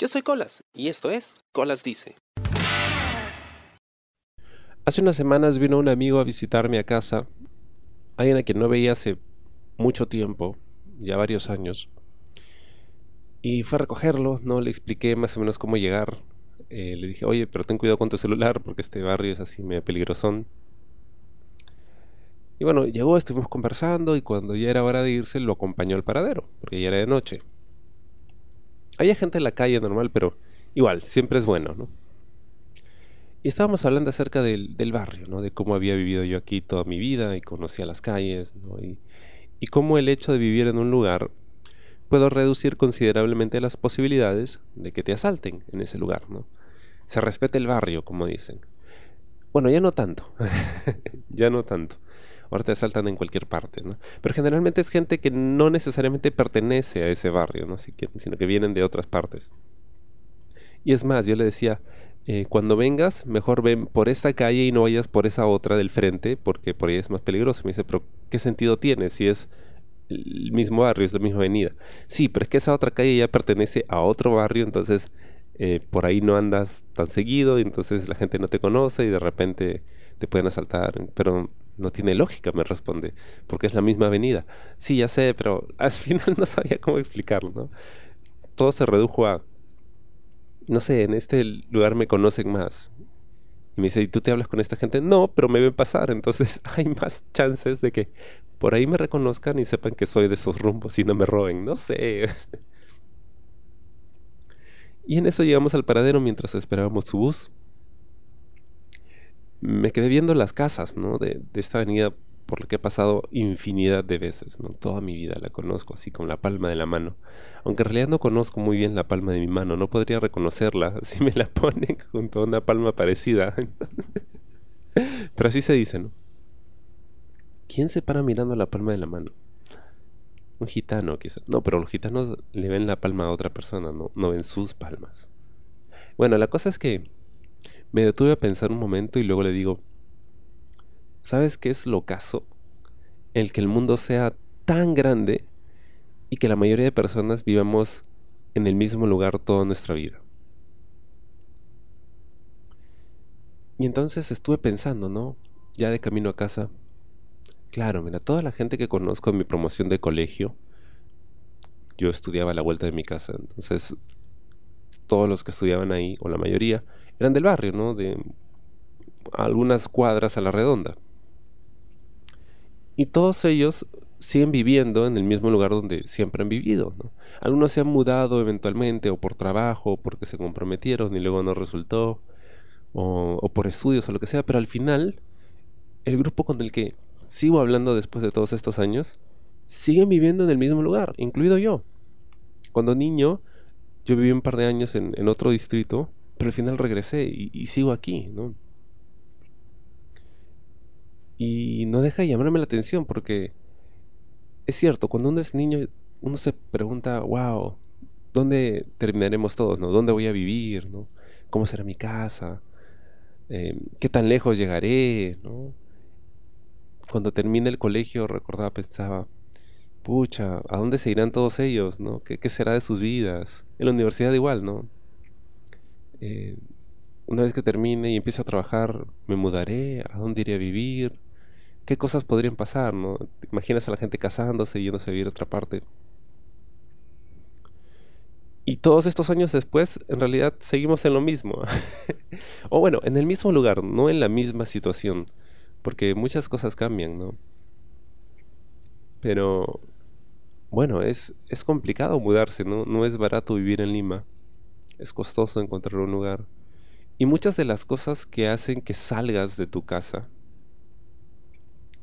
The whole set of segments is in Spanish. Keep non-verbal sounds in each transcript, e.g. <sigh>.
Yo soy Colas y esto es Colas Dice. Hace unas semanas vino un amigo a visitarme a casa, alguien a quien no veía hace mucho tiempo, ya varios años, y fue a recogerlo, no le expliqué más o menos cómo llegar. Eh, le dije, oye, pero ten cuidado con tu celular porque este barrio es así medio peligrosón. Y bueno, llegó, estuvimos conversando y cuando ya era hora de irse lo acompañó al paradero, porque ya era de noche. Había gente en la calle normal, pero igual, siempre es bueno, ¿no? Y estábamos hablando acerca del, barrio, ¿no? De cómo había vivido yo aquí toda mi vida y conocía las calles, y cómo el hecho de vivir en un lugar puedo reducir considerablemente las posibilidades de que te asalten en ese lugar, ¿no? Se respeta el barrio, como dicen. Bueno, ya no tanto. <laughs> ya no tanto. Ahora te asaltan en cualquier parte, ¿no? Pero generalmente es gente que no necesariamente pertenece a ese barrio, ¿no? Sino que vienen de otras partes. Y es más, yo le decía, eh, cuando vengas, mejor ven por esta calle y no vayas por esa otra del frente, porque por ahí es más peligroso. Me dice, pero ¿qué sentido tiene si es el mismo barrio, es la misma avenida? Sí, pero es que esa otra calle ya pertenece a otro barrio, entonces eh, por ahí no andas tan seguido, y entonces la gente no te conoce y de repente te pueden asaltar. Pero no tiene lógica, me responde, porque es la misma avenida. Sí, ya sé, pero <laughs> al final no sabía cómo explicarlo, ¿no? Todo se redujo a, no sé, en este lugar me conocen más. Y me dice, ¿y tú te hablas con esta gente? No, pero me ven pasar, entonces <laughs> hay más chances de que por ahí me reconozcan y sepan que soy de esos rumbos y no me roben, no sé. <laughs> y en eso llegamos al paradero mientras esperábamos su bus me quedé viendo las casas, ¿no? De, esta avenida por la que he pasado infinidad de veces, ¿no? Toda mi vida la conozco así con la palma de la mano. Aunque en realidad no conozco muy bien la palma de mi mano, no podría reconocerla <laughs> si me la ponen <laughs> junto a una palma parecida. <laughs> Pero así se dice, ¿no? ¿Quién se para mirando la palma de la mano? Un gitano, quizás. No, pero los gitanos le ven la palma a otra persona, no, no ven sus palmas. Bueno, la cosa es que me detuve a pensar un momento y luego le digo, ¿sabes qué es lo caso? El que el mundo sea tan grande y que la mayoría de personas vivamos en el mismo lugar toda nuestra vida. Y entonces estuve pensando, ¿no? Ya de camino a casa. Claro, mira, toda la gente que conozco en mi promoción de colegio, yo estudiaba a la vuelta de mi casa, entonces todos los que estudiaban ahí, o la mayoría, eran del barrio, ¿no? De algunas cuadras a la redonda. Y todos ellos siguen viviendo en el mismo lugar donde siempre han vivido. ¿no? Algunos se han mudado eventualmente o por trabajo, o porque se comprometieron y luego no resultó, o, o, por estudios o lo que sea, pero al final el grupo con el que sigo hablando después de todos estos años siguen viviendo en el mismo lugar, incluido yo. Cuando niño yo viví un par de años en, otro distrito, pero al final regresé y, sigo aquí, ¿no? Y no deja de llamarme la atención porque es cierto, cuando uno es niño, uno se pregunta, wow, ¿dónde terminaremos todos? ¿Dónde voy a vivir? ¿no? ¿Cómo será mi casa? Eh, ¿Qué tan lejos llegaré? Cuando termine el colegio, recordaba, pensaba, pucha, ¿a dónde se irán todos ellos? ¿no? ¿Qué, será de sus vidas? En la universidad igual, ¿no? Eh, una vez que termine y empiece a trabajar, ¿me mudaré? ¿A dónde iré a vivir? ¿Qué cosas podrían pasar, no? imaginas a la gente casándose y yéndose a vivir a otra parte? Y todos estos años después, en realidad, seguimos en lo mismo. <laughs> o bueno, en el mismo lugar, no en la misma situación. Porque muchas cosas cambian, ¿no? Pero bueno, es, es complicado mudarse, ¿no? No es barato vivir en Lima. Es costoso encontrar un lugar. Y muchas de las cosas que hacen que salgas de tu casa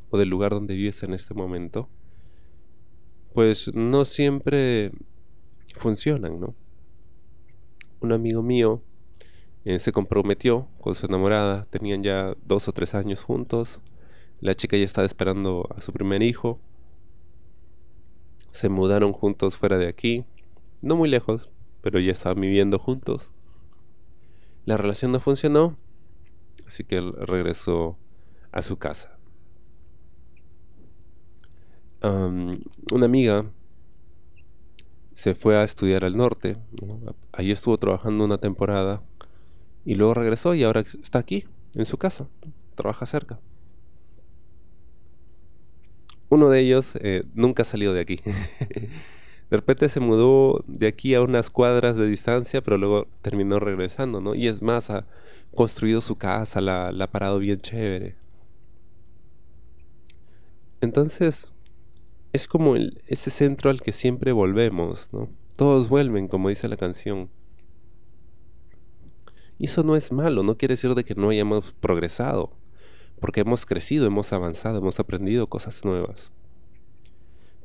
o del lugar donde vives en este momento, pues no siempre funcionan, ¿no? Un amigo mío eh, se comprometió con su enamorada, tenían ya dos o tres años juntos, la chica ya estaba esperando a su primer hijo, se mudaron juntos fuera de aquí, no muy lejos, pero ya estaban viviendo juntos. La relación no funcionó, así que él regresó a su casa. una amiga se fue a estudiar al norte. Allí estuvo trabajando una temporada y luego regresó y ahora está aquí, en su casa. Trabaja cerca. Uno de ellos eh, nunca ha salido de aquí. <laughs> de repente se mudó de aquí a unas cuadras de distancia, pero luego terminó regresando, ¿no? Y es más, ha construido su casa, la, ha parado bien chévere. Entonces, es como ese centro al que siempre volvemos, ¿no? Todos vuelven, como dice la canción. Y eso no es malo, no quiere decir de que no hayamos progresado, porque hemos crecido, hemos avanzado, hemos aprendido cosas nuevas.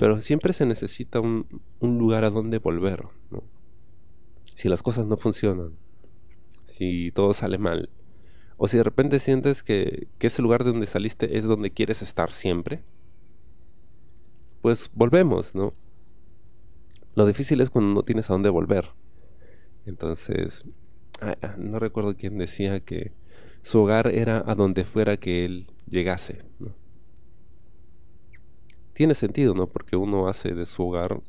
Pero siempre se necesita un, un lugar a donde volver, ¿no? Si las cosas no funcionan, si todo sale mal, o si de repente sientes que, que ese lugar de donde saliste es donde quieres estar siempre, pues volvemos, ¿no? Lo difícil es cuando no tienes a dónde volver. Entonces, ah, ah, no recuerdo quién decía que su hogar era a donde fuera que él llegase. ¿no? Tiene sentido, ¿no? Porque uno hace de su hogar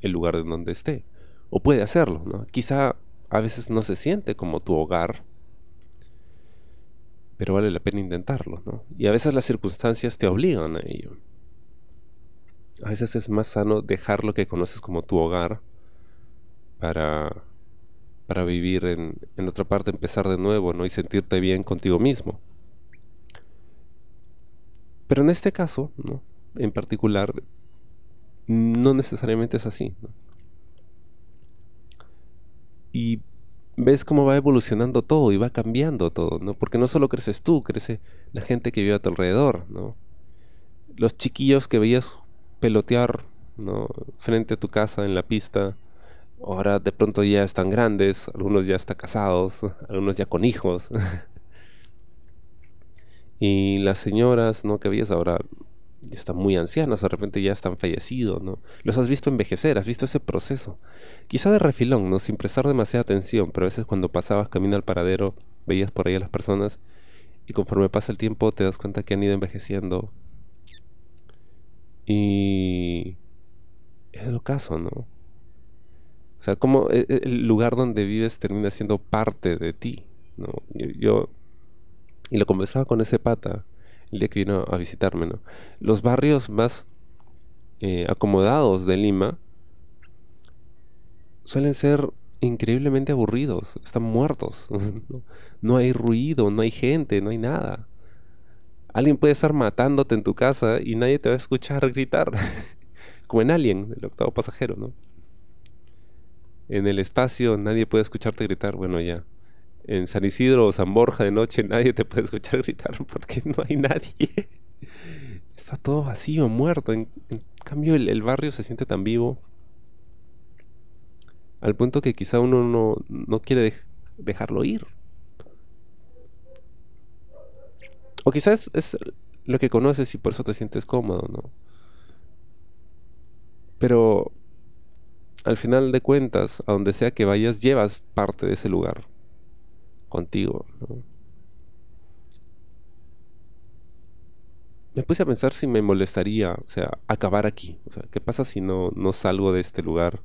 el lugar en donde esté. O puede hacerlo, ¿no? Quizá a veces no se siente como tu hogar, pero vale la pena intentarlo, ¿no? Y a veces las circunstancias te obligan a ello a veces es más sano dejar lo que conoces como tu hogar para, para vivir en, en otra parte, empezar de nuevo, ¿no? Y sentirte bien contigo mismo. Pero en este caso, ¿no? En particular, no necesariamente es así, Y ves cómo va evolucionando todo y va cambiando todo, ¿no? Porque no solo creces tú, crece la gente que vive a tu alrededor, ¿no? Los chiquillos que veías pelotear ¿no? frente a tu casa en la pista. Ahora de pronto ya están grandes, algunos ya están casados, <laughs> algunos ya con hijos. <laughs> y las señoras ¿no? que veías ahora ya están muy ancianas, de repente ya están fallecidos, ¿no? Los has visto envejecer, has visto ese proceso. Quizá de refilón, ¿no? Sin prestar demasiada atención, pero a veces cuando pasabas camino al paradero, veías por ahí a las personas y conforme pasa el tiempo te das cuenta que han ido envejeciendo, y es el caso, ¿no? O sea, como e, e, el lugar donde vives termina siendo parte de ti, ¿no? Yo, y lo conversaba con ese pata el día que vino a visitarme, ¿no? Los barrios más eh, acomodados de Lima suelen ser increíblemente aburridos, están muertos, <laughs> no hay ruido, no hay gente, no hay nada. Alguien puede estar matándote en tu casa y nadie te va a escuchar gritar. <laughs> Como en Alien, el octavo pasajero, ¿no? En el espacio nadie puede escucharte gritar. Bueno, ya. En San Isidro o San Borja de noche <laughs> nadie te puede escuchar gritar porque no hay nadie. <laughs> Está todo vacío, muerto. En, cambio, el, barrio se siente tan vivo. Al punto que quizá uno no, no quiere dejarlo ir. O quizás es lo que conoces y por eso te sientes cómodo, ¿no? Pero al final de cuentas, a donde sea que vayas, llevas parte de ese lugar contigo. Me puse a pensar si me molestaría, o sea, acabar aquí. O sea, ¿qué pasa si no, no salgo de este lugar?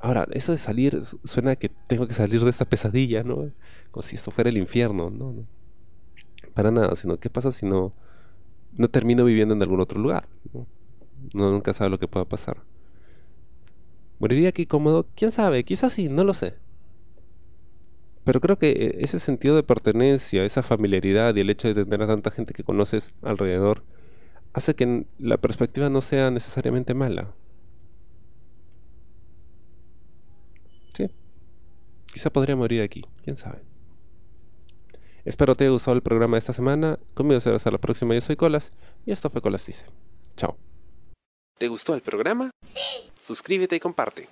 Ahora, eso de salir suena a que tengo que salir de esta pesadilla, ¿no? Como si esto fuera el infierno, ¿no? ¿no? para nada, sino qué pasa si no, no termino viviendo en algún otro lugar. ¿no? nunca sabe lo que pueda pasar. ¿Moriría aquí cómodo? ¿Quién sabe? Quizás sí, no lo sé. Pero creo que eh, ese sentido de pertenencia, esa familiaridad y el hecho de tener a tanta gente que conoces alrededor hace que la perspectiva no sea necesariamente mala. Sí. Quizá podría morir aquí, quién sabe. Espero te haya gustado el programa de esta semana. Conmigo será hasta la próxima. Yo soy Colas y esto fue Colas Dice. Chao. ¿Te gustó el programa? Sí. Suscríbete y comparte.